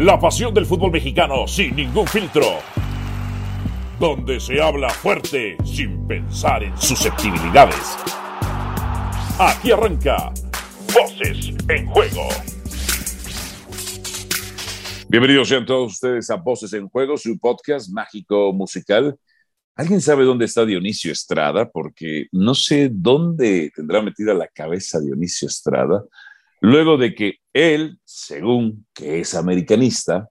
La pasión del fútbol mexicano sin ningún filtro. Donde se habla fuerte sin pensar en susceptibilidades. Aquí arranca Voces en Juego. Bienvenidos sean todos ustedes a Voces en Juego, su podcast mágico musical. ¿Alguien sabe dónde está Dionisio Estrada? Porque no sé dónde tendrá metida la cabeza Dionisio Estrada luego de que él, según que es americanista,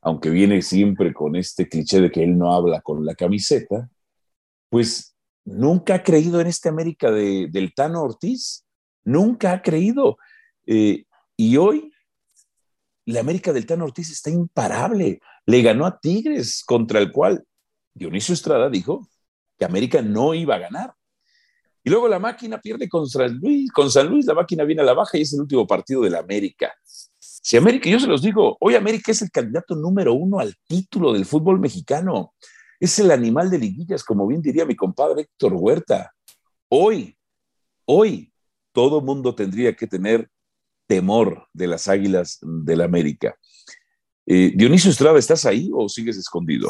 aunque viene siempre con este cliché de que él no habla con la camiseta, pues nunca ha creído en este América de, del Tano Ortiz, nunca ha creído. Eh, y hoy la América del Tano Ortiz está imparable. Le ganó a Tigres, contra el cual Dionisio Estrada dijo que América no iba a ganar. Y luego la máquina pierde con San Luis, con San Luis la máquina viene a la baja y es el último partido de la América. Si América, yo se los digo, hoy América es el candidato número uno al título del fútbol mexicano. Es el animal de liguillas, como bien diría mi compadre Héctor Huerta. Hoy, hoy, todo mundo tendría que tener temor de las águilas del América. Eh, Dionisio Estrada, ¿estás ahí o sigues escondido?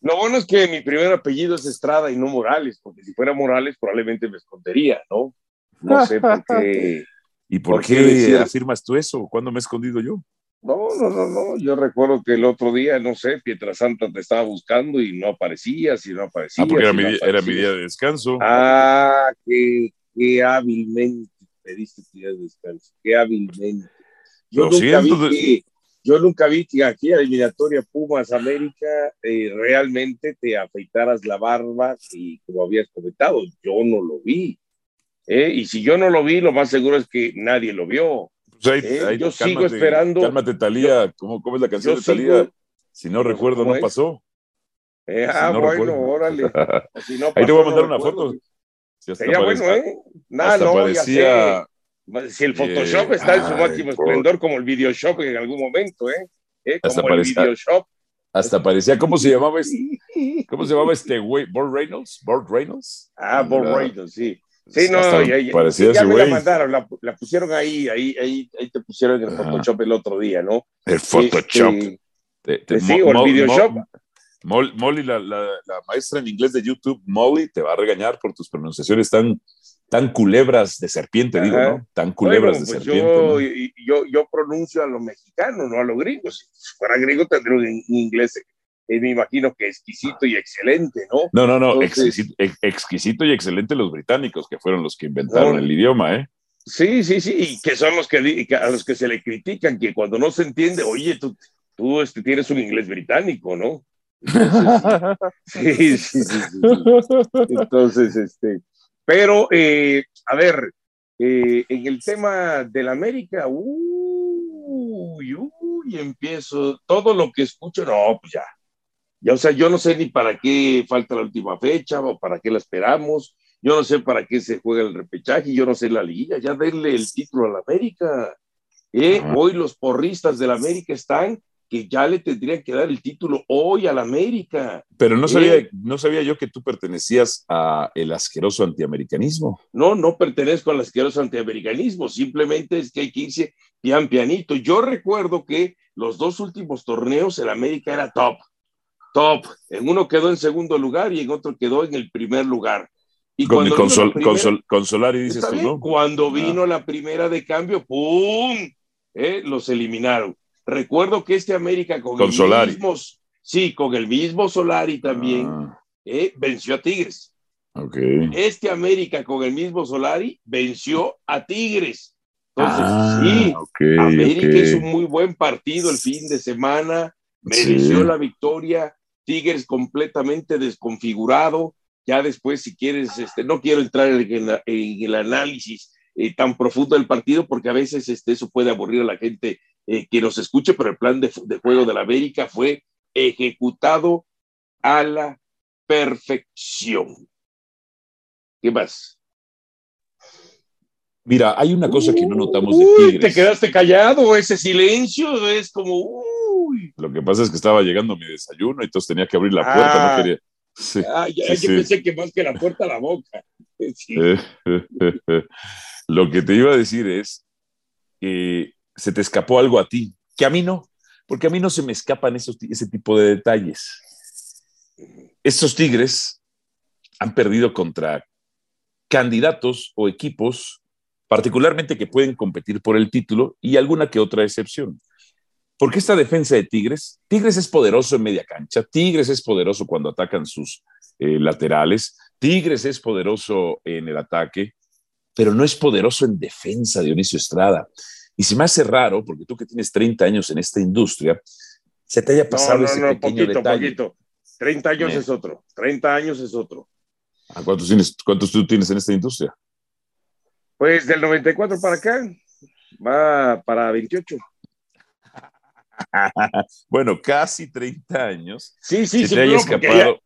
Lo bueno es que mi primer apellido es Estrada y no Morales, porque si fuera Morales probablemente me escondería, ¿no? No sé por qué. ¿Y por, qué, afirmas tú eso? ¿Cuándo me he escondido yo? No, no, no, no. Yo recuerdo que el otro día, no sé, Pietrasanta te estaba buscando y no aparecías y no aparecías. Ah, porque era, mi, día de descanso. Ah, qué, qué hábilmente pediste tu día de descanso. Qué hábilmente. Yo Lo nunca siento, vi yo nunca vi que aquí eliminatoria Pumas América eh, realmente te afeitaras la barba y como habías comentado, yo no lo vi. ¿eh? Y si yo no lo vi, lo más seguro es que nadie lo vio. Pues ¿eh? yo sigo esperando. Cálmate, Talía. ¿Cómo, ¿Cómo, es la canción de Talía? Si no recuerdo, no pasó. ah, bueno, órale. ahí te voy a mandar una foto. Sería bueno, ¿eh? Nada, no, parecía, si el Photoshop está en su máximo esplendor, como el Videoshop en algún momento, ¿eh? ¿Eh? Como hasta el Videoshop. Hasta parecía, ¿cómo se llamaba este, ¿cómo se llamaba este güey? ¿Burt Reynolds? ¿Burt Reynolds? Ah, Burt Reynolds, sí. Sí, no, ya, ya, parecía ya me la mandaron, la, la, pusieron ahí, ahí, ahí, ahí te pusieron en el Photoshop el otro día, ¿no? El Photoshop. Este, sí, o el Videoshop. Molly, la, la, la, maestra en inglés de YouTube, Molly, te va a regañar por tus pronunciaciones tan tan culebras de serpiente, digo, ¿no? Tan culebras de pues serpiente. Yo, yo, pronuncio a los mexicanos, no a los gringos. Si fuera gringo tendría un inglés, eh, me imagino que exquisito y excelente, ¿no? No, no, no, exquisito, y excelente los británicos, que fueron los que inventaron el idioma, ¿eh? Sí, sí, sí, y que son los que, a los que se le critican, que cuando no se entiende, oye, tú, tú este, tienes un inglés británico, ¿no? sí, sí, sí, sí, Entonces, este, pero, eh, a ver, eh, en el tema del América, uy, uy, empiezo, todo lo que escucho, no, pues ya, ya, o sea, yo no sé ni para qué falta la última fecha o para qué la esperamos, yo no sé para qué se juega el repechaje, yo no sé la liga, ya denle el título a la América. ¿eh? Hoy los porristas del América están que ya le tendrían que dar el título hoy al América. Pero no sabía, eh, no sabía yo que tú pertenecías a el asqueroso antiamericanismo. No, no pertenezco al asqueroso antiamericanismo, simplemente es que hay que irse pian pianito. Yo recuerdo que los dos últimos torneos el América era top, top. En uno quedó en segundo lugar y en otro quedó en el primer lugar. Y con, cuando consolar y dices tú, ¿no? Cuando ah. vino la primera de cambio, ¡pum! Eh, los eliminaron. Recuerdo que este América con, el Solari. mismo, sí, con el mismo Solari también, ah. eh, venció a Tigres. Este América con el mismo Solari venció a Tigres. Entonces, ah, sí, América hizo un muy buen partido el fin de semana, mereció la victoria, Tigres completamente desconfigurado. Ya después, si quieres, este, no quiero entrar en, el análisis eh, tan profundo del partido porque a veces este, eso puede aburrir a la gente eh, que nos escuche, pero el plan de, juego de la América fue ejecutado a la perfección. ¿Qué más? Mira, hay una cosa que no notamos de Tigres. Te quedaste callado, ese silencio es como. Uy. Lo que pasa es que estaba llegando mi desayuno y entonces tenía que abrir la puerta, no ah. quería. ah, ya, yo pensé que más que la puerta, la boca. Lo que te iba a decir es que se te escapó algo a ti, que a mí no. porque a mí no se me escapan esos, ese tipo de detalles. Estos Tigres han perdido contra candidatos o equipos, particularmente que pueden competir por el título y alguna que otra excepción. Porque esta defensa de Tigres, Tigres es poderoso en media cancha, Tigres es poderoso cuando atacan sus eh, laterales, Tigres es poderoso en el ataque, pero no es poderoso en defensa, Dionisio Estrada. Y se me hace raro, porque tú que tienes 30 años en esta industria, se te haya pasado ese pequeño poquito, detalle. Poquito. 30 años es otro, 30 años es otro. ¿Cuántos, tienes, ¿Cuántos tú tienes en esta industria? Pues del 94 para acá, va para 28. bueno, casi 30 años. Sí, sí, sí. no, porque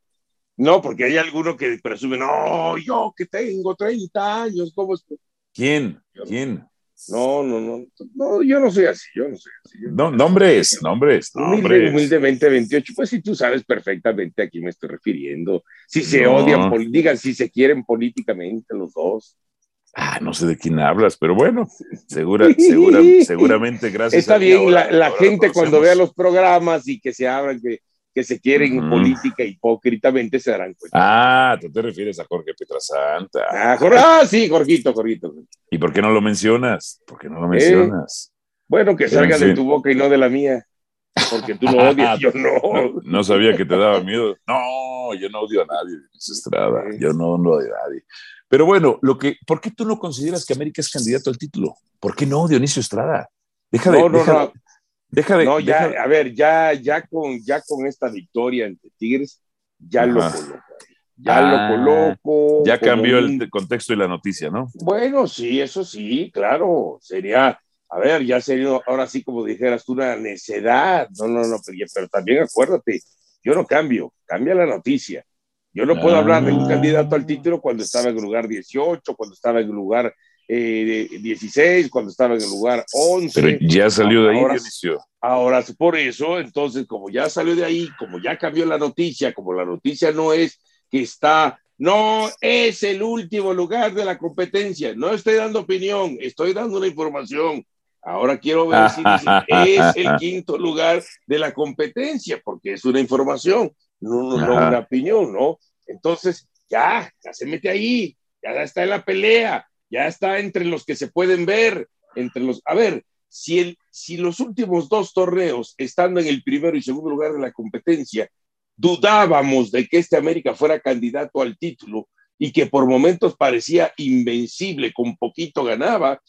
no, porque hay alguno que presume, no, yo que tengo 30 años, ¿cómo es? ¿Quién? ¿Quién? No, no, no, no, yo no soy así, yo no soy así. no, nombres, nombres, nombres. Humildemente 28, pues si tú sabes perfectamente a quién me estoy refiriendo. Si se odian, digan si se quieren políticamente los dos. Ah, no sé de quién hablas, pero bueno, segura, segura, seguramente gracias. Está bien, la, gente cuando vea los programas y que se abran, que que se quieren en política hipócritamente se darán cuenta. Ah, tú te refieres a Jorge Pietrasanta. Ah, ah sí, Jorgito, Jorgito. ¿Y por qué no lo mencionas? ¿Por qué no lo mencionas? Bueno, que salga de tu boca y no de la mía. Porque tú lo odias, yo no. no. sabía que te daba miedo. No, yo no odio a nadie, Estrada. Yo no, no odio a nadie. Pero bueno, lo que, ¿por qué tú no consideras que América es candidato al título? ¿Por qué no, Dionisio Estrada? Deja de, no, no, no. Deja de, no, ya, a ver, ya, ya, con, ya con esta victoria ante Tigres, ya lo coloco. Ya lo ah, coloco. Ya cambió el contexto y la noticia, ¿no? Bueno, sí, eso sí, claro. Sería, a ver, ya sería, ahora sí, como dijeras tú, una necedad. No, no, no, pero, pero también acuérdate, yo no cambio, cambia la noticia. Yo no puedo hablar de un ah. candidato al título cuando estaba en el lugar 18, cuando estaba en el lugar eh, 16, cuando estaba en el lugar 11. Pero ya salió de ahí, ahora, ahora, por eso, entonces, como ya salió de ahí, como ya cambió la noticia, como la noticia no es que está, no es el último lugar de la competencia, no estoy dando opinión, estoy dando una información. Ahora quiero ver si es el quinto lugar de la competencia, porque es una información, no, no, no una opinión, ¿no? Entonces, ya, ya se mete ahí, ya está en la pelea, ya está entre los que se pueden ver, entre los... A ver, si, el, si los últimos dos torneos, estando en el primero y segundo lugar de la competencia, dudábamos de que este América fuera candidato al título y que por momentos parecía invencible, con poquito ganaba,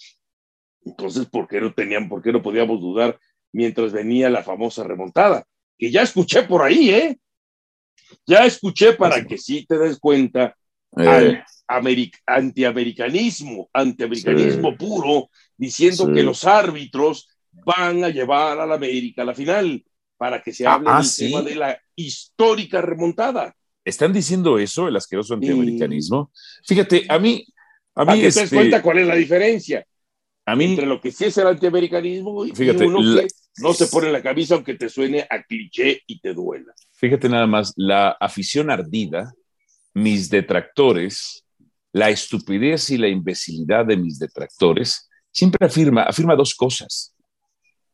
entonces, ¿por qué no tenían, por qué no podíamos dudar mientras venía la famosa remontada? Que ya escuché por ahí, ¿eh? Ya escuché para que sí te des cuenta eh antiamericanismo, antiamericanismo puro, diciendo que los árbitros van a llevar a la América a la final para que se ah, hable ah, del tema de la histórica remontada. ¿Están diciendo eso, el asqueroso antiamericanismo? Fíjate, a mí... A mí te das este cuenta cuál es la diferencia? A mí, entre lo que sí es el antiamericanismo y uno que no se pone la camisa aunque te suene a cliché y te duela. Fíjate nada más, la afición ardida, mis detractores, la estupidez y la imbecilidad de mis detractores, siempre afirma, afirma dos cosas.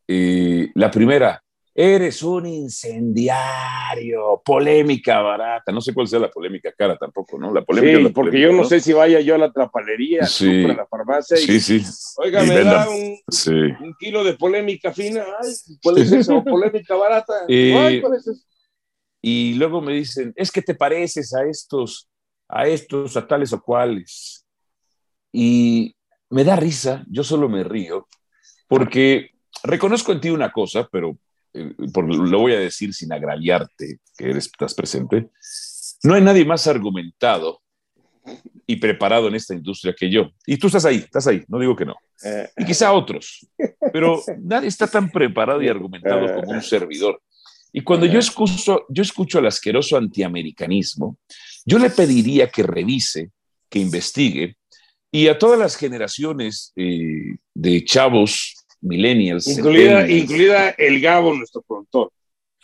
Eh, la primera, eres un incendiario, polémica barata. No sé cuál sea la polémica cara tampoco, ¿no? La polémica. porque yo no sé si vaya yo a la trapalería, a la farmacia y, sí, sí. oiga, me da un, un, kilo de polémica fina. Ay, ¿cuál es eso? polémica barata. Ay, ¿cuál es eso? Y luego me dicen, es que te pareces a estos a estos, a tales o cuales. Y me da risa, yo solo me río, porque reconozco en ti una cosa, pero eh, lo voy a decir sin agraviarte, que eres, estás presente. No hay nadie más argumentado y preparado en esta industria que yo. Y tú estás ahí, estás ahí, no digo que no. Y quizá otros, pero nadie está tan preparado y argumentado como un servidor. Y cuando yo escucho, yo escucho al asqueroso antiamericanismo, yo le pediría que revise, que investigue, y a todas las generaciones eh, de chavos, millennials. Incluida, el Gabo, nuestro productor.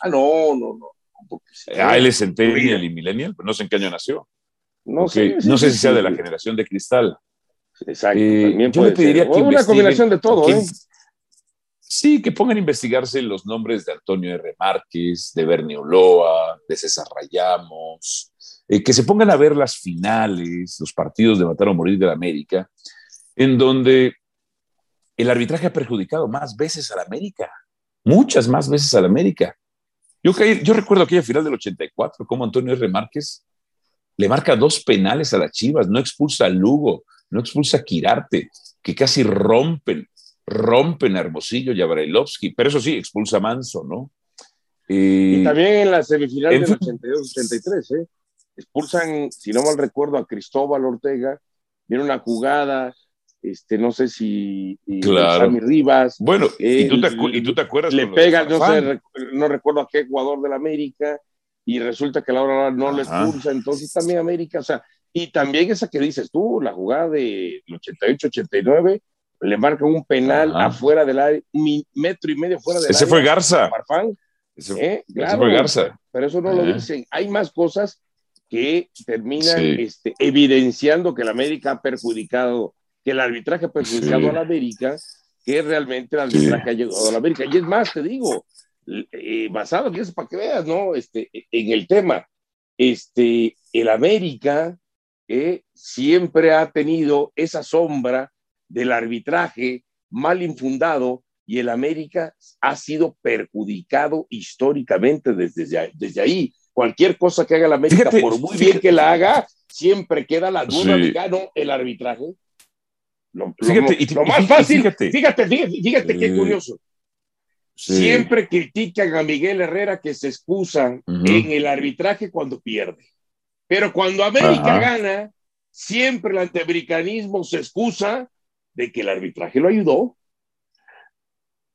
Ah, no, no, no. Ah, él es centennial y millennial, pero no sé en qué año nació. No sé, no sé si sea de la generación de cristal. Exacto. Eh, yo le pediría que una combinación de todo, ¿eh? Sí, que pongan a investigarse los nombres de Antonio R. Márquez, de Bernie Oloa, de César Rayamos, eh, que se pongan a ver las finales, los partidos de Matar o Morir de la América, en donde el arbitraje ha perjudicado más veces a la América, muchas más veces a la América. Yo, yo recuerdo aquella final del 84, como Antonio R. Márquez le marca dos penales a las Chivas, no expulsa a Lugo, no expulsa a Quirarte, que casi rompen, rompen a Hermosillo y a Brailovsky, pero eso sí, expulsa a Manso, ¿no? y también en la semifinal del 82-83, ¿eh? expulsan, si no mal recuerdo, a Cristóbal Ortega, viene una jugada, este, no sé si claro. Sammy Rivas. Bueno, ¿y, tú te, ¿y, tú te, acuerdas? Le pega, no sé, no recuerdo a qué jugador del América, y resulta que la hora no le expulsa, entonces también América, o sea, y también esa que dices tú, la jugada del 88-89, le marca un penal afuera del área, un metro y medio fuera del Ese área. Fue Garza. ese, ¿Eh? ese, fue Garza. Pero eso no lo dicen. Hay más cosas que terminan sí. este, evidenciando que la América ha perjudicado, que el arbitraje ha perjudicado sí. a la América, que realmente el arbitraje sí. ha llegado a la América. Y es más, te digo, eh, basado en eso para que veas, ¿no? Este, en el tema, este, el América eh, siempre ha tenido esa sombra del arbitraje mal infundado y el América ha sido perjudicado históricamente desde, desde ahí. Cualquier cosa que haga el América, fíjate, por muy fíjate. bien que la haga, siempre queda la duda sí. de que no, el arbitraje. Lo, fíjate, lo, y, lo más fácil, fíjate, fíjate, eh, qué curioso. Sí. Siempre critican a Miguel Herrera que se excusa uh -huh. en el arbitraje cuando pierde. Pero cuando América Ajá. gana, siempre el antiamericanismo se excusa de que el arbitraje lo ayudó.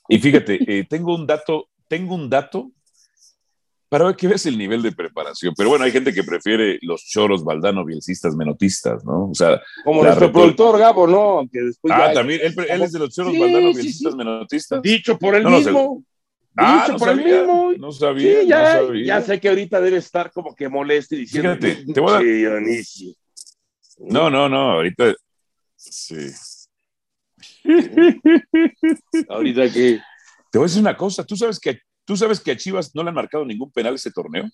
Y fíjate, eh, tengo un dato, tengo un dato para ver que ves el nivel de preparación. Pero bueno, hay gente que prefiere los choros Valdano, bielcistas, menotistas, ¿no? O sea, como nuestro productor Gabo, ¿no? Aunque después ah, ya... también, él, él, es de los choros sí, Valdano, bielcistas, sí, sí. menotistas. Dicho por él no, mismo. No ah, Dicho no por sabía, el mismo. No sabía, sí, ya, no sabía. ya sé que ahorita debe estar como que molesto y diciendo. Fíjate, te voy a dar. Dionisio. No, no, no, ahorita. Sí. Ahorita que. Te voy a decir una cosa, tú sabes que tú sabes que a Chivas no le han marcado ningún penal ese torneo.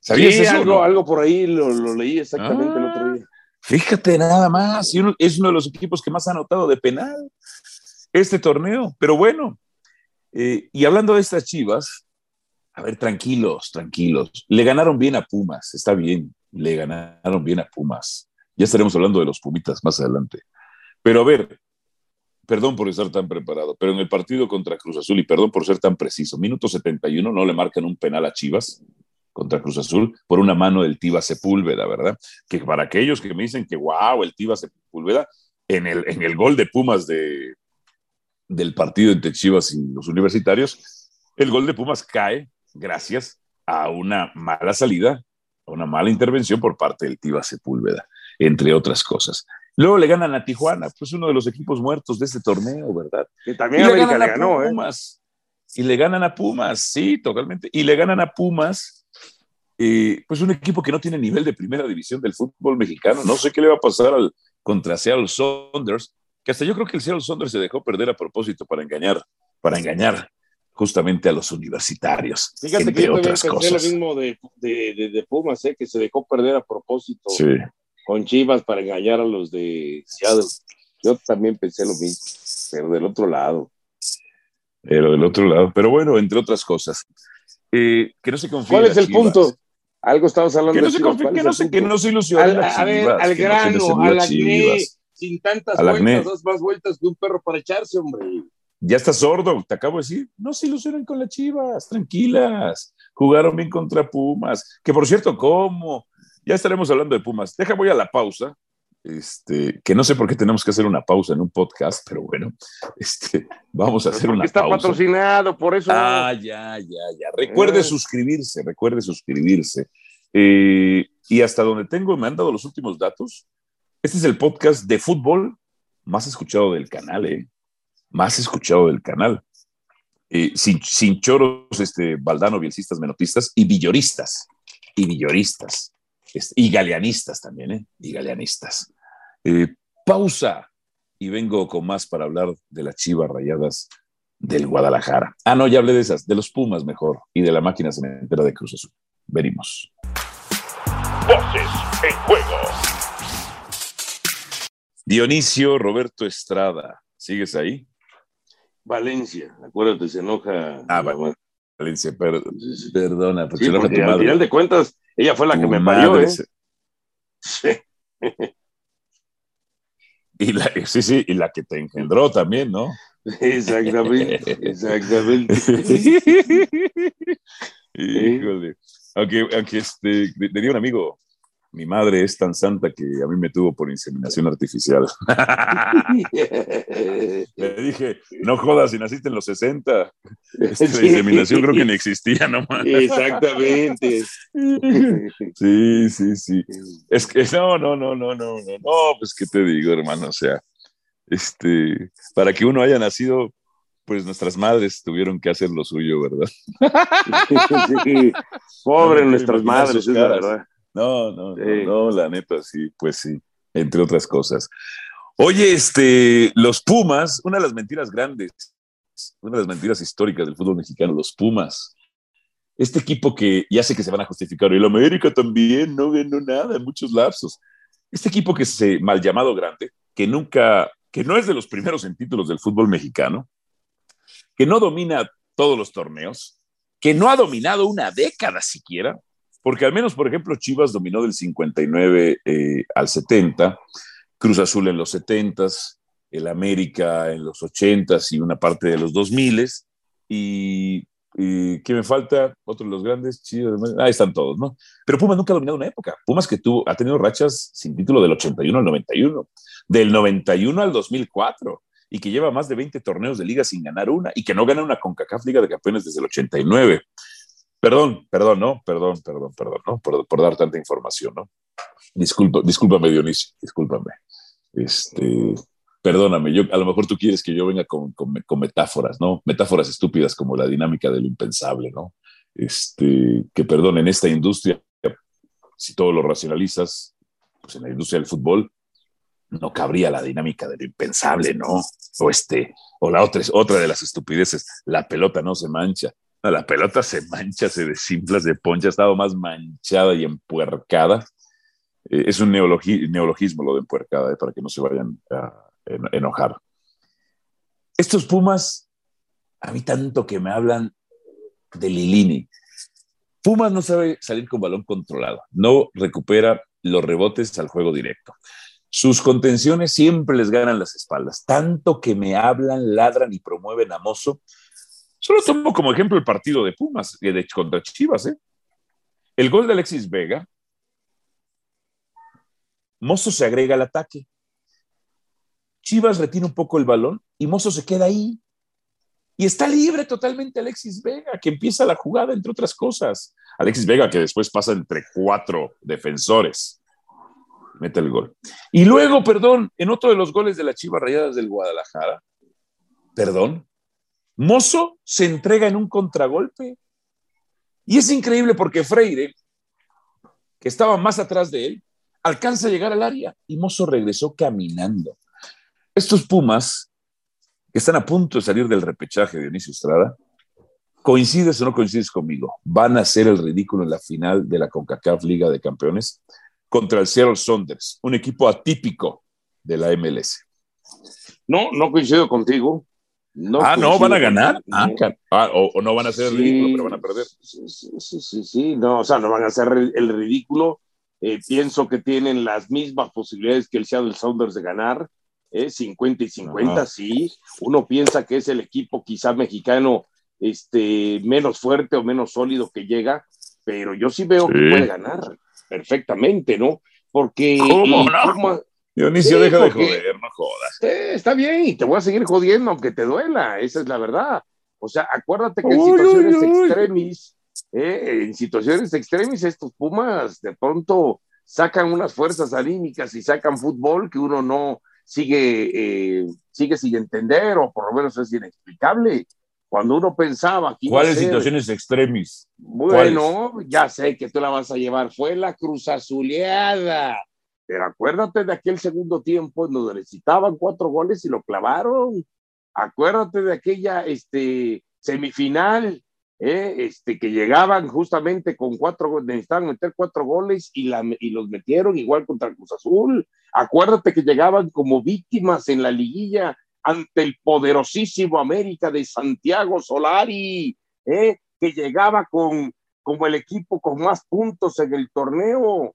¿Sabías sí, eso, algo, no? algo por ahí lo, lo leí exactamente ah, el otro día. Fíjate nada más, es uno de los equipos que más ha anotado de penal este torneo, pero bueno, eh, y hablando de estas Chivas, a ver, tranquilos, tranquilos, le ganaron bien a Pumas, está bien, le ganaron bien a Pumas. Ya estaremos hablando de los Pumitas más adelante. Pero a ver, perdón por estar tan preparado, pero en el partido contra Cruz Azul, y perdón por ser tan preciso, minuto 71 no le marcan un penal a Chivas contra Cruz Azul por una mano del Tiva Sepúlveda, ¿verdad? Que para aquellos que me dicen que, wow, el Tiva Sepúlveda, en el, en el gol de Pumas de, del partido entre Chivas y los universitarios, el gol de Pumas cae gracias a una mala salida, a una mala intervención por parte del Tiva Sepúlveda, entre otras cosas. Luego le ganan a Tijuana, pues uno de los equipos muertos de este torneo, ¿verdad? Que también y América le, ganó, a Pumas. ¿eh? Y le ganan a Pumas, sí, totalmente. Y le ganan a Pumas, eh, pues un equipo que no tiene nivel de primera división del fútbol mexicano. No sé qué le va a pasar al contra Seattle Saunders, que hasta yo creo que el Seattle Saunders se dejó perder a propósito para engañar, para engañar justamente a los universitarios. Fíjate entre que yo otras cosas. lo mismo de, de, de, de Pumas, ¿eh? que se dejó perder a propósito. Sí con Chivas para engañar a los de Seattle. Yo también pensé lo mismo, pero del otro lado. Pero del otro lado. Pero bueno, entre otras cosas. Eh, que no se confíe. ¿Cuál es el Chivas. punto? Algo estamos hablando que no de se confíe, que, no se, que no se ilusione. Al, a ver, al grano, no al acné, sin tantas vueltas, dos más vueltas que un perro para echarse, hombre. Ya estás sordo, te acabo de decir. No se ilusionen con las Chivas, tranquilas. Jugaron bien contra Pumas. Que por cierto, ¿cómo? Ya estaremos hablando de Pumas. Deja, voy a la pausa. Este, que no sé por qué tenemos que hacer una pausa en un podcast, pero bueno, este, vamos a hacer una está pausa. Está patrocinado, por eso. Ah, ya, ya, ya. Recuerde eh. suscribirse, recuerde suscribirse. Eh, y hasta donde tengo, me han dado los últimos datos. Este es el podcast de fútbol más escuchado del canal, ¿eh? Más escuchado del canal. Eh, sin, sin choros, este, Valdano, bielcistas, menotistas y villoristas. Y villoristas y galeanistas también, ¿eh? Y galeanistas. Eh, pausa y vengo con más para hablar de las chivas rayadas del Guadalajara. Ah, no, ya hablé de esas, de los Pumas mejor y de la máquina cementera de Cruz Azul. Venimos. Voces en juego. Dionisio Roberto Estrada, ¿sigues ahí? Valencia, acuérdate, se enoja. Ah, Valencia, perdona, porque se enoja tu madre. Al final de cuentas, ella fue la que me parió, ¿eh? Sí. Y la, sí, sí, y la que te engendró también, ¿no? Exactamente, exactamente. Híjole. Aunque, aunque este, tenía un amigo, mi madre es tan santa que a mí me tuvo por inseminación artificial. Le dije, no jodas, si naciste en los 60, esta inseminación creo que ni existía nomás. Exactamente. Sí, sí, sí. Es que no, no, no, no, no, no, no, pues qué te digo, hermano, o sea, este, para que uno haya nacido, pues nuestras madres tuvieron que hacer lo suyo, ¿verdad? Pobre nuestras madres, es la verdad. No, no, no, la neta, sí, pues sí, entre otras cosas. Oye, este, los Pumas, una de las mentiras grandes, una de las mentiras históricas del fútbol mexicano, los Pumas. Este equipo que ya sé que se van a justificar, y el América también no ganó nada muchos lapsos. Este equipo que se mal llamado grande, que nunca, que no es de los primeros en títulos del fútbol mexicano, que no domina todos los torneos, que no ha dominado una década siquiera, porque al menos, por ejemplo, Chivas dominó del 59 eh, al 70, Cruz Azul en los 70, el América en los 80 y una parte de los 2000 y, y ¿qué me falta? Otro de los grandes, Chivas, ahí están todos, ¿no? Pero Pumas nunca ha dominado una época. Pumas que tuvo, ha tenido rachas sin título del 81 al 91, del 91 al 2004 y que lleva más de 20 torneos de liga sin ganar una y que no gana una CONCACAF Liga de Campeones desde el 89. Perdón, perdón, ¿no? Perdón, perdón, perdón, ¿no? Por, dar tanta información, ¿no? Disculpa, discúlpame, Dionisio, discúlpame. Este, perdóname, yo, a lo mejor tú quieres que yo venga con, metáforas, ¿no? Metáforas estúpidas como la dinámica de lo impensable, ¿no? Este, que perdón, en esta industria, si todo lo racionalizas, pues en la industria del fútbol no cabría la dinámica de lo impensable, ¿no? O este, o la otra, otra de las estupideces, la pelota no se mancha la pelota se mancha, se desinfla, se poncha, ha estado más manchada y empuercada. Eh, es un neologismo lo de empuercada, eh, para que no se vayan a enojar. Estos Pumas, a mí tanto que me hablan de Lilini. Pumas no sabe salir con balón controlado, no recupera los rebotes al juego directo. Sus contenciones siempre les ganan las espaldas, tanto que me hablan, ladran y promueven a Mozo Solo tomo como ejemplo el partido de Pumas de, contra Chivas. ¿eh? El gol de Alexis Vega. Mozo se agrega al ataque. Chivas retiene un poco el balón y Mozo se queda ahí. Y está libre totalmente Alexis Vega, que empieza la jugada, entre otras cosas. Alexis Vega, que después pasa entre cuatro defensores. Mete el gol. Y luego, perdón, en otro de los goles de la Chivas Rayadas del Guadalajara, perdón, Mozo se entrega en un contragolpe. Y es increíble porque Freire, que estaba más atrás de él, alcanza a llegar al área y Mozo regresó caminando. Estos Pumas, que están a punto de salir del repechaje de Dionisio Estrada, coincides o no coincides conmigo, van a hacer el ridículo en la final de la CONCACAF Liga de Campeones contra el Seattle Saunders, un equipo atípico de la MLS. No, no coincido contigo ah, no, van a ganar. Ah, ah, o, no van a hacer el ridículo, pero van a perder. Sí, sí, sí, sí, no, o sea, no van a hacer el ridículo. Eh, pienso que tienen las mismas posibilidades que el Seattle Sounders de ganar, eh, 50 y 50, sí. Uno piensa que es el equipo quizá mexicano este, menos fuerte o menos sólido que llega, pero yo sí veo que puede ganar perfectamente, ¿no? Porque ¿Cómo no? Dionisio, deja de joder, no jodas. está bien, y te voy a seguir jodiendo aunque te duela, esa es la verdad. O sea, acuérdate que en situaciones extremis, eh, en situaciones extremis, estos Pumas de pronto sacan unas fuerzas anímicas y sacan fútbol que uno no sigue, eh, sigue sin entender o por lo menos es inexplicable. Cuando uno pensaba que... ¿Cuáles situaciones extremis? Bueno, ya sé que tú la vas a llevar. Fue la cruz azuleada pero acuérdate de aquel segundo tiempo en donde necesitaban cuatro goles y lo clavaron. acuérdate de aquella este, semifinal, ¿eh? este, que llegaban justamente con cuatro, necesitaban meter cuatro goles y los metieron igual contra Cruz Azul. Acuérdate que llegaban como víctimas en la liguilla ante el poderosísimo América de Santiago Solari, ¿eh? que llegaba con como el equipo con más puntos en el torneo,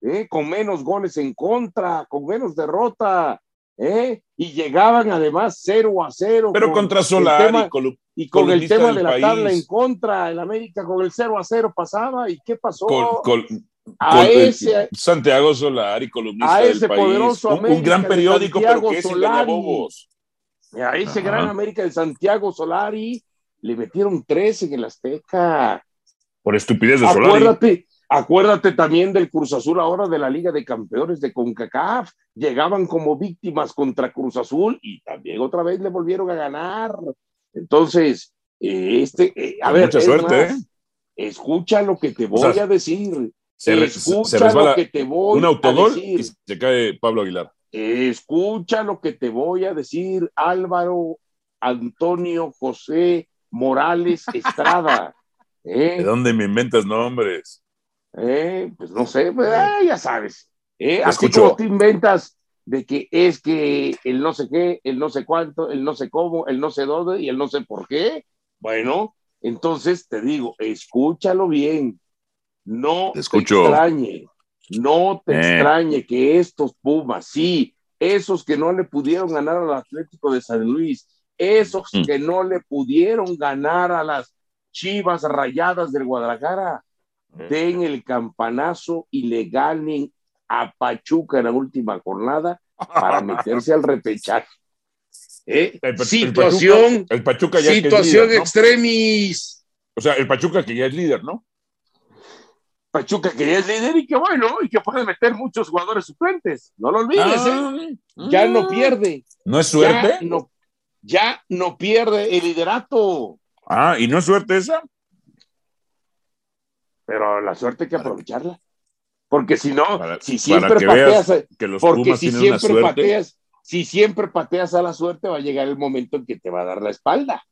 ¿eh? con menos goles en contra, con menos derrota, ¿eh? y llegaban además 0 a 0. Pero contra Solari y con el tema de la tabla en contra, el América con el 0 a 0 pasaba, ¿y qué pasó? a ese, Santiago Solari, columnista a ese poderoso América un, gran periódico, pero que es A ese gran América de Santiago Solari le metieron tres en el Azteca. Por estupidez de Acuérdate, acuérdate también del Cruz Azul ahora de la Liga de Campeones de CONCACAF. Llegaban como víctimas contra Cruz Azul y también otra vez le volvieron a ganar. Entonces, eh, este, eh, a ver, mucha suerte, ¿eh? escucha lo que te voy a decir. Se escucha lo que te voy un autogol y se cae Pablo Aguilar. Escucha lo que te voy a decir, Álvaro Antonio José Morales Estrada. ¿De dónde me inventas nombres? Pues no sé, pues, ya sabes. Así como te inventas de que es que el no sé qué, el no sé cuánto, el no sé cómo, el no sé dónde y el no sé por qué. Bueno, entonces te digo, escúchalo bien. No te, extrañe, no te eh. extrañe que estos Pumas, sí, esos que no le pudieron ganar al Atlético de San Luis, esos mm. que no le pudieron ganar a las Chivas Rayadas del Guadalajara. Den el campanazo y le ganen a Pachuca en la última jornada para meterse al repechaje. ¿Eh? situación, el Pachuca, ya situación extremis. O sea, el Pachuca que ya es líder, ¿no? Pachuca que ya es líder y que bueno, y que puede meter muchos jugadores suplentes. No lo olvides, ¿eh? ah, Ya no pierde. ¿No es suerte? Ya no, ya no pierde el liderato. Ah, ¿y no es suerte esa? Pero la suerte hay que aprovecharla. Porque si no, si siempre pateas, porque si siempre pateas, si siempre pateas a la suerte, va a llegar el momento en que te va a dar la espalda.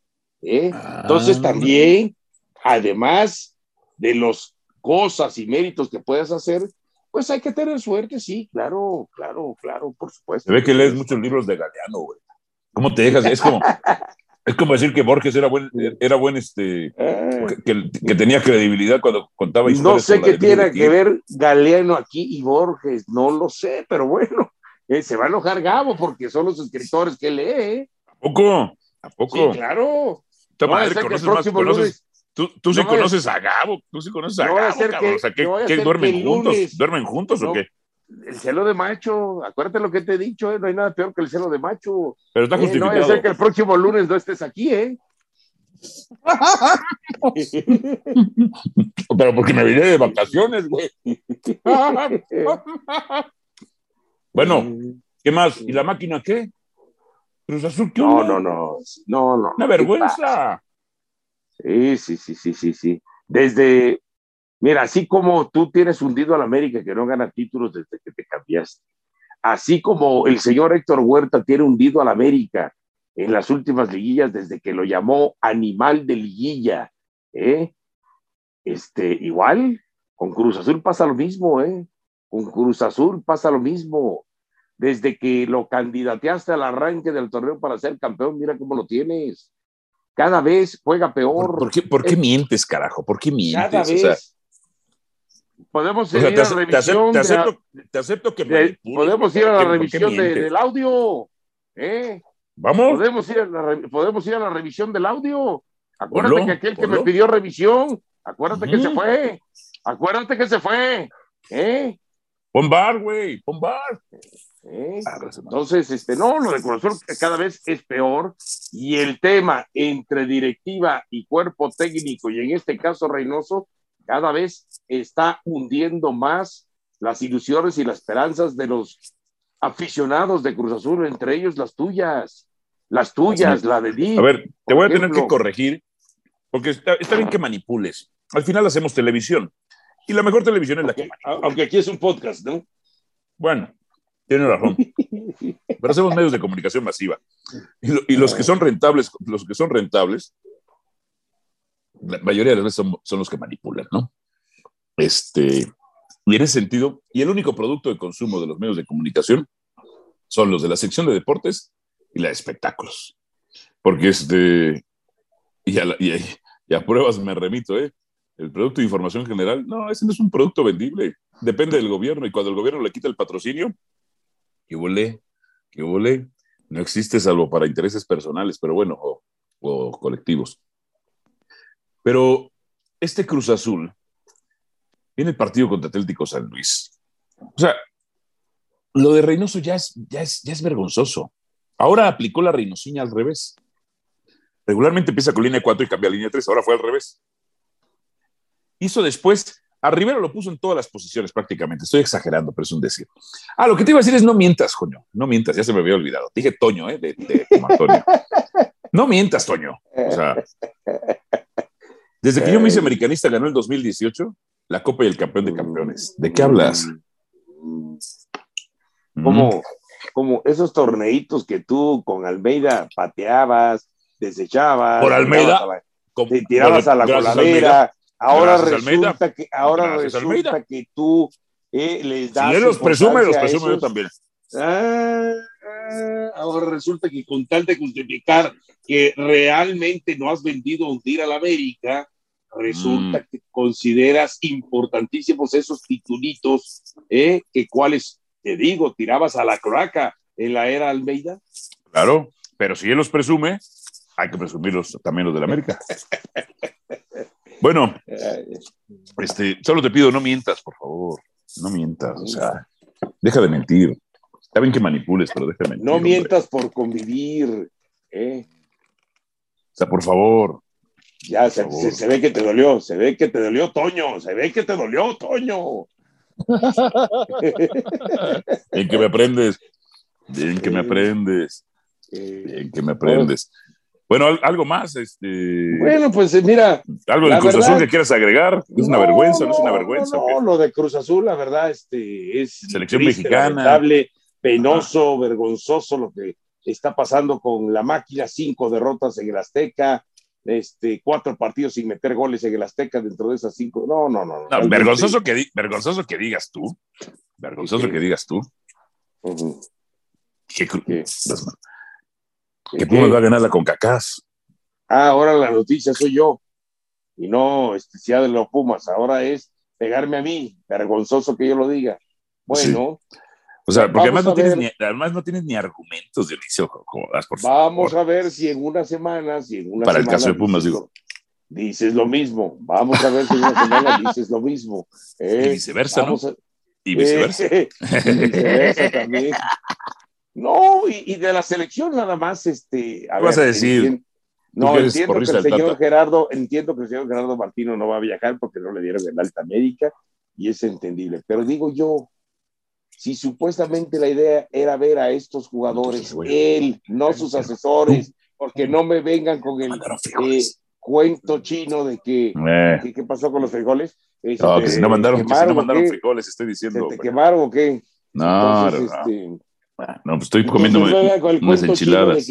¿eh? Entonces ah. también, además de las cosas y méritos que puedes hacer, pues hay que tener suerte, sí, claro, claro, claro, por supuesto. Se ve que lees muchos libros de Galeano, güey. ¿Cómo te dejas? Es como, Es como decir que Borges era buen, era buen este, ah. que, tenía credibilidad cuando contaba historias. No sé qué tiene que ver Galeano aquí y Borges, no lo sé, pero bueno, eh, se va a enojar Gabo porque son los escritores que lee. ¿A poco? ¿A poco? Sí, claro. tú, tú sí conoces a Gabo, tú sí conoces a Gabo, o sea, ¿qué, duermen juntos? ¿Duermen juntos o qué? El celo de macho, acuérdate lo que te he dicho, ¿eh? no hay nada peor que el celo de macho. Pero está justificado. Eh, no a que el próximo lunes no estés aquí, ¿eh? Pero porque me vine de vacaciones, güey. bueno, ¿qué más? ¿Y la máquina qué? Cruz Azul, ¿qué no, no, no, no, no. Una vergüenza. Sí, sí, sí, sí, sí, sí. Desde, Mira, así como tú tienes hundido al América que no gana títulos desde que te cambiaste, así como el señor Héctor Huerta tiene hundido al América en las últimas liguillas desde que lo llamó animal de liguilla, ¿eh? Este, igual, con Cruz Azul pasa lo mismo, ¿eh? Con Cruz Azul pasa lo mismo. Desde que lo candidateaste al arranque del torneo para ser campeón, mira cómo lo tienes. Cada vez juega peor. ¿Por, qué, por qué mientes, carajo? ¿Por qué mientes? Cada vez, Podemos ir a la revisión. Te, acepto, que podemos ir a la revisión del audio. ¿eh? Vamos. Podemos ir, a la, podemos ir a la revisión del audio. Acuérdate que aquel que me pidió revisión, acuérdate que se fue. Acuérdate que se fue. ¿eh? Pon bar, güey, pon bar. ¿Eh? Entonces, este, no, lo de Cruz cada vez es peor y el tema entre directiva y cuerpo técnico y en este caso Reynoso cada vez está hundiendo más las ilusiones y las esperanzas de los aficionados de Cruz Azul, entre ellos las tuyas, las tuyas, la de Di. A ver, te voy a tener que corregir, porque está, bien que manipules. Al final hacemos televisión. Y la mejor televisión es la que Aunque aquí es un podcast, ¿no? Bueno, Tiene razón. Pero hacemos medios de comunicación masiva. Y, los que son rentables, los que son rentables, la mayoría de las veces son, los que manipulan, ¿no? Este, y en ese sentido, y el único producto de consumo de los medios de comunicación son los de la sección de deportes y la de espectáculos. Porque este, y a, pruebas me remito, ¿eh? El producto de información general, no, ese no es un producto vendible. Depende del gobierno y cuando el gobierno le quita el patrocinio, que que no existe salvo para intereses personales, pero bueno, o, colectivos. Pero este Cruz Azul viene el partido contra Atlético San Luis. O sea, lo de Reynoso ya es, ya es, ya es vergonzoso. Ahora aplicó la Reynosiña al revés. Regularmente empieza con línea 4 y cambia a línea 3, ahora fue al revés. Hizo después, a Rivero lo puso en todas las posiciones prácticamente. Estoy exagerando, pero es un decir. Ah, lo que te iba a decir es no mientas, coño. No mientas, ya se me había olvidado. Dije Toño, ¿eh? De, de Antonio. No mientas, Toño. O sea, desde que yo me hice americanista, ganó el 2018 la Copa y el Campeón de Campeones. ¿De qué hablas? Como, como esos torneitos que tú con Almeida pateabas, desechabas. Por Almeida. te tirabas a la coladera, Ahora resulta que, ahora resulta que tú eh, les das. Si él los presume, los presume yo también. Ah, ah, ahora resulta que con tal de justificar que realmente no has vendido un tiro a la América, resulta mm. que consideras importantísimos esos titulitos, eh, que cuáles, te digo, tirabas a la cloaca en la era Almeida. Claro, pero si él los presume, hay que presumirlos también los de la América. Bueno, este, solo te pido, no mientas, por favor. No mientas, o sea, deja de mentir. Está bien que manipules, pero mentir. No mientas por convivir. ¿eh? O sea, por favor. Ya, se, ve que te dolió, se ve que te dolió, Toño, se ve que te dolió, Toño. en que me aprendes, en que me aprendes, en que me aprendes. Bueno, algo más, este. Bueno, pues eh, mira. Algo de Cruz Azul que quieras agregar. ¿Es una vergüenza? ¿No es una vergüenza? No, lo de Cruz Azul, la verdad, este, es. Selección mexicana. penoso, vergonzoso lo que está pasando con la máquina. Cinco derrotas en el Azteca, este, cuatro partidos sin meter goles en el Azteca dentro de esas cinco. No, no, no. no vergonzoso, que vergonzoso que digas tú. Vergonzoso que digas tú. Que Pumas va a ganar la CONCACAF. Ah, ahora la noticia soy yo. Y no este, de los Pumas. Ahora es pegarme a mí. Vergonzoso que yo lo diga. Bueno. O sea, porque además no, tienes ni, además no, tienes ni, argumentos, Dionisio. Jodas, por Vamos a ver si en una semana, si en una Para el caso de Pumas, digo. Dices lo mismo. Vamos a ver si en una semana dices lo mismo. ¿eh? Y viceversa, ¿no? Y viceversa. y viceversa también. No, y, de la selección nada más, este. A ¿Qué vas a decir? no, entiendo que el señor Gerardo, entiendo que el señor Gerardo Martino no va a viajar porque no le dieron el alta médica y es entendible. Pero digo yo, si supuestamente la idea era ver a estos jugadores, él, no sus asesores, porque no me vengan con el eh, cuento chino de que, eh. ¿qué pasó con los frijoles? no, que si no mandaron, que si no mandaron frijoles, estoy diciendo. ¿Se te quemaron o qué? No, no, este, no, pues estoy comiendo unas enchiladas.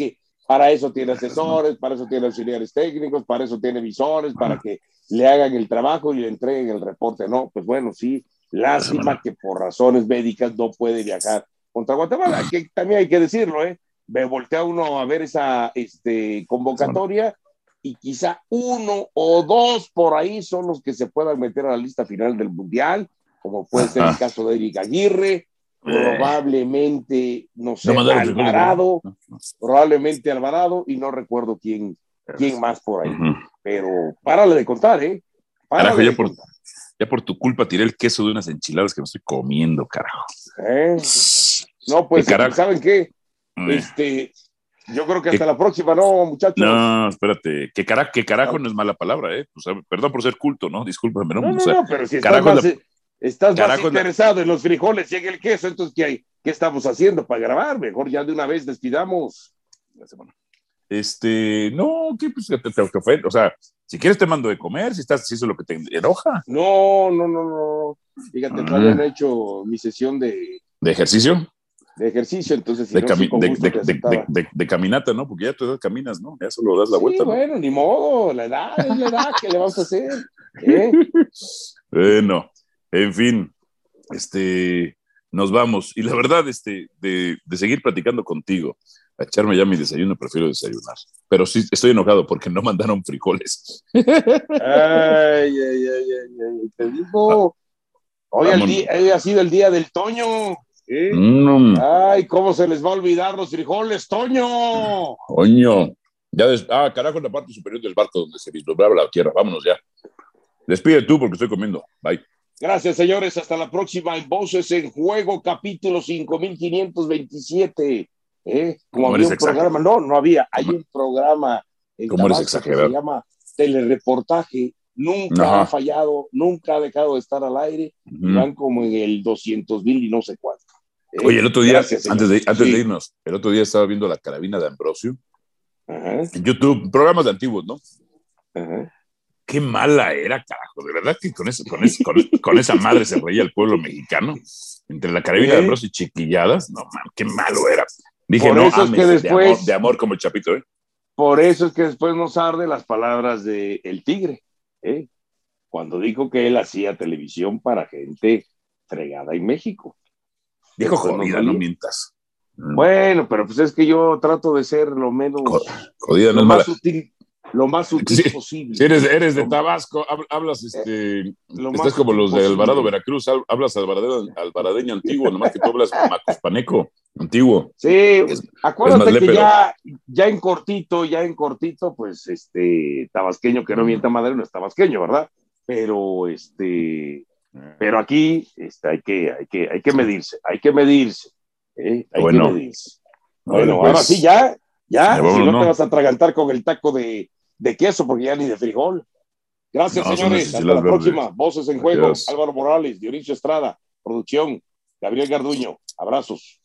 para eso tiene asesores, para eso tiene auxiliares técnicos, para eso tiene visores, para que le hagan el trabajo y le entreguen el reporte. No, pues bueno, sí, lástima que por razones médicas no puede viajar contra Guatemala, que también hay que decirlo, ¿eh? Me voltea uno a ver esa este, convocatoria y quizá uno o dos por ahí son los que se puedan meter a la lista final del Mundial, como puede ser el caso de Eric Aguirre, probablemente, no sé, Alvarado, probablemente Alvarado, y no recuerdo quién, quién más por ahí. Pero párale de contar, ¿eh? Carajo, ya, por, ya por tu culpa tiré el queso de unas enchiladas que me estoy comiendo, carajo. ¿Eh? No, pues, ¿saben qué? Este, yo creo que hasta la próxima, ¿no, muchachos? No, espérate. Que, carajo, que carajo no es mala palabra, ¿eh? perdón por ser culto, ¿no? Discúlpame, ¿no? No, no, pero si carajo más, Estás más interesado en los frijoles y en el queso, entonces ¿qué, hay? ¿qué estamos haciendo para grabar? Mejor ya de una vez despidamos. Este, no, ¿qué? Pues te, te, o sea, si quieres te mando de comer, si estás, si eso es lo que te enoja. No, no, no, no. Fíjate, no ah. habían hecho mi sesión de... ¿De ejercicio? de ejercicio, entonces. de, de, caminata, ¿no? Porque ya tú caminas, ¿no? Ya solo das la vuelta. Bueno, ni modo, la edad es la edad, ¿qué le vamos a hacer? ¿Eh? bueno, en fin, este, nos vamos. Y la verdad, este, de, seguir platicando contigo, a echarme ya mi desayuno, prefiero desayunar. Pero sí, estoy enojado porque no mandaron frijoles. Ay, ay, ay, ay, te digo. Hoy, ha sido el día del Toño. Mm. Ay, ¿cómo se les va a olvidar los frijoles, Toño? Toño. Ya Ah, carajo, en la parte superior del barco donde se vislumbraba la tierra. Vámonos ya. Despide tú porque estoy comiendo. Bye. Gracias, señores. Hasta la próxima en Voces en Juego, capítulo 5527. ¿Eh? Como había un programa, no, no había. Hay un programa en ¿Cómo eres exagerado? que se llama Telereportaje nunca ha fallado, nunca ha dejado de estar al aire, van como en el 200 mil y no sé cuánto. ¿eh? Oye, el otro día, antes, de, antes de irnos, el otro día estaba viendo la carabina de Ambrosio en YouTube, programas de antiguos, ¿no? Qué mala era, carajo, de verdad que con, con, esa madre se reía el pueblo mexicano, entre la carabina de Ambrosio y chiquilladas, no, man, qué malo era. Dije, no, eso que después, de, amor, como el chapito, ¿eh? Por eso es que después nos arde las palabras de El Tigre. ¿eh? cuando dijo que él hacía televisión para gente fregada en México. Dijo jodida, no, mientas. Bueno, pero pues es que yo trato de ser lo menos. Jodida, no lo más sutil, lo más sutil posible. eres, eres de Tabasco, hablas este. estás como los de Alvarado, Veracruz, hablas alvaradeño antiguo, nomás que tú hablas macospaneco antiguo. Sí, acuérdate que ya, ya en cortito, ya en cortito, pues este tabasqueño que no mienta madre no es tabasqueño, ¿verdad? Pero este, pero aquí este, hay, que, hay, que, hay que medirse, hay que medirse. ¿eh? Hay bueno, que medirse. Bueno, ahora pues, sí, ya, ya, si no, te vas a atragantar con el taco de, de, queso, porque ya ni de frijol. Gracias, señores. Hasta la próxima. Voces en juego. Álvaro Morales, Dionisio Estrada, producción, Gabriel Garduño. Abrazos.